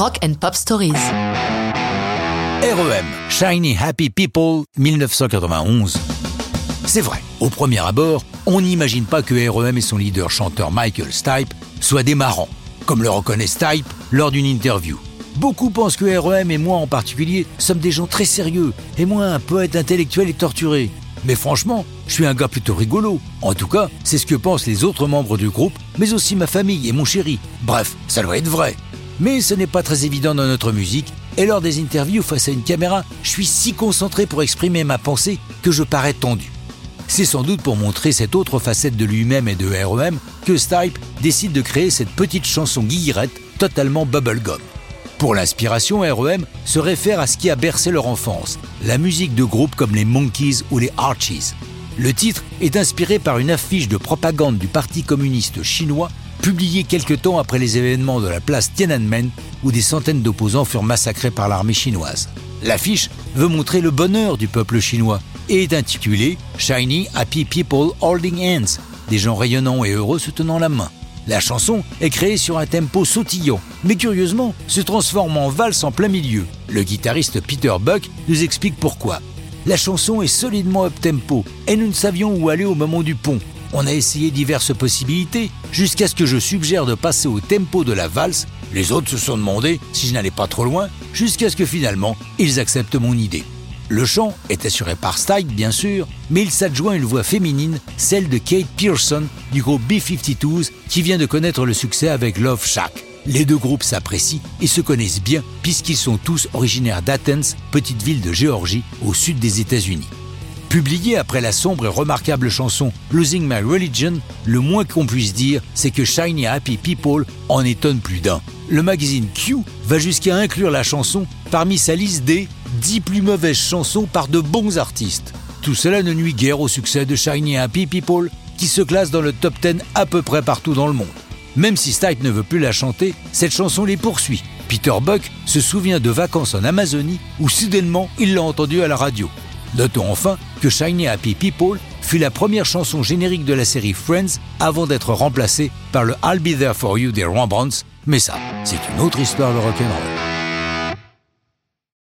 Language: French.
Rock and Pop Stories. REM, Shiny Happy People, 1991. C'est vrai, au premier abord, on n'imagine pas que REM et son leader chanteur Michael Stipe soient des marrants, comme le reconnaît Stipe lors d'une interview. Beaucoup pensent que REM et moi en particulier sommes des gens très sérieux, et moi un poète intellectuel et torturé. Mais franchement, je suis un gars plutôt rigolo. En tout cas, c'est ce que pensent les autres membres du groupe, mais aussi ma famille et mon chéri. Bref, ça doit être vrai. Mais ce n'est pas très évident dans notre musique, et lors des interviews face à une caméra, je suis si concentré pour exprimer ma pensée que je parais tendu. C'est sans doute pour montrer cette autre facette de lui-même et de REM que Stipe décide de créer cette petite chanson guillerette totalement bubblegum. Pour l'inspiration, REM se réfère à ce qui a bercé leur enfance, la musique de groupes comme les Monkeys ou les Archies. Le titre est inspiré par une affiche de propagande du Parti communiste chinois publiée quelque temps après les événements de la place Tiananmen où des centaines d'opposants furent massacrés par l'armée chinoise. L'affiche veut montrer le bonheur du peuple chinois et est intitulée Shiny Happy People Holding Hands, des gens rayonnants et heureux se tenant la main. La chanson est créée sur un tempo sautillant, mais curieusement se transforme en valse en plein milieu. Le guitariste Peter Buck nous explique pourquoi. La chanson est solidement up-tempo et nous ne savions où aller au moment du pont. On a essayé diverses possibilités jusqu'à ce que je suggère de passer au tempo de la valse. Les autres se sont demandé si je n'allais pas trop loin jusqu'à ce que finalement ils acceptent mon idée. Le chant est assuré par Stipe, bien sûr, mais il s'adjoint une voix féminine, celle de Kate Pearson du groupe B-52s qui vient de connaître le succès avec Love Shack. Les deux groupes s'apprécient et se connaissent bien puisqu'ils sont tous originaires d'Athens, petite ville de Géorgie au sud des États-Unis. Publié après la sombre et remarquable chanson Losing My Religion, le moins qu'on puisse dire, c'est que Shiny Happy People en étonne plus d'un. Le magazine Q va jusqu'à inclure la chanson parmi sa liste des 10 plus mauvaises chansons par de bons artistes. Tout cela ne nuit guère au succès de Shiny Happy People, qui se classe dans le top 10 à peu près partout dans le monde. Même si Stipe ne veut plus la chanter, cette chanson les poursuit. Peter Buck se souvient de vacances en Amazonie où soudainement il l'a entendue à la radio. Notons enfin que Shiny Happy People fut la première chanson générique de la série Friends avant d'être remplacée par le I'll Be There For You des Rembrandts, mais ça, c'est une autre histoire de rock'n'roll.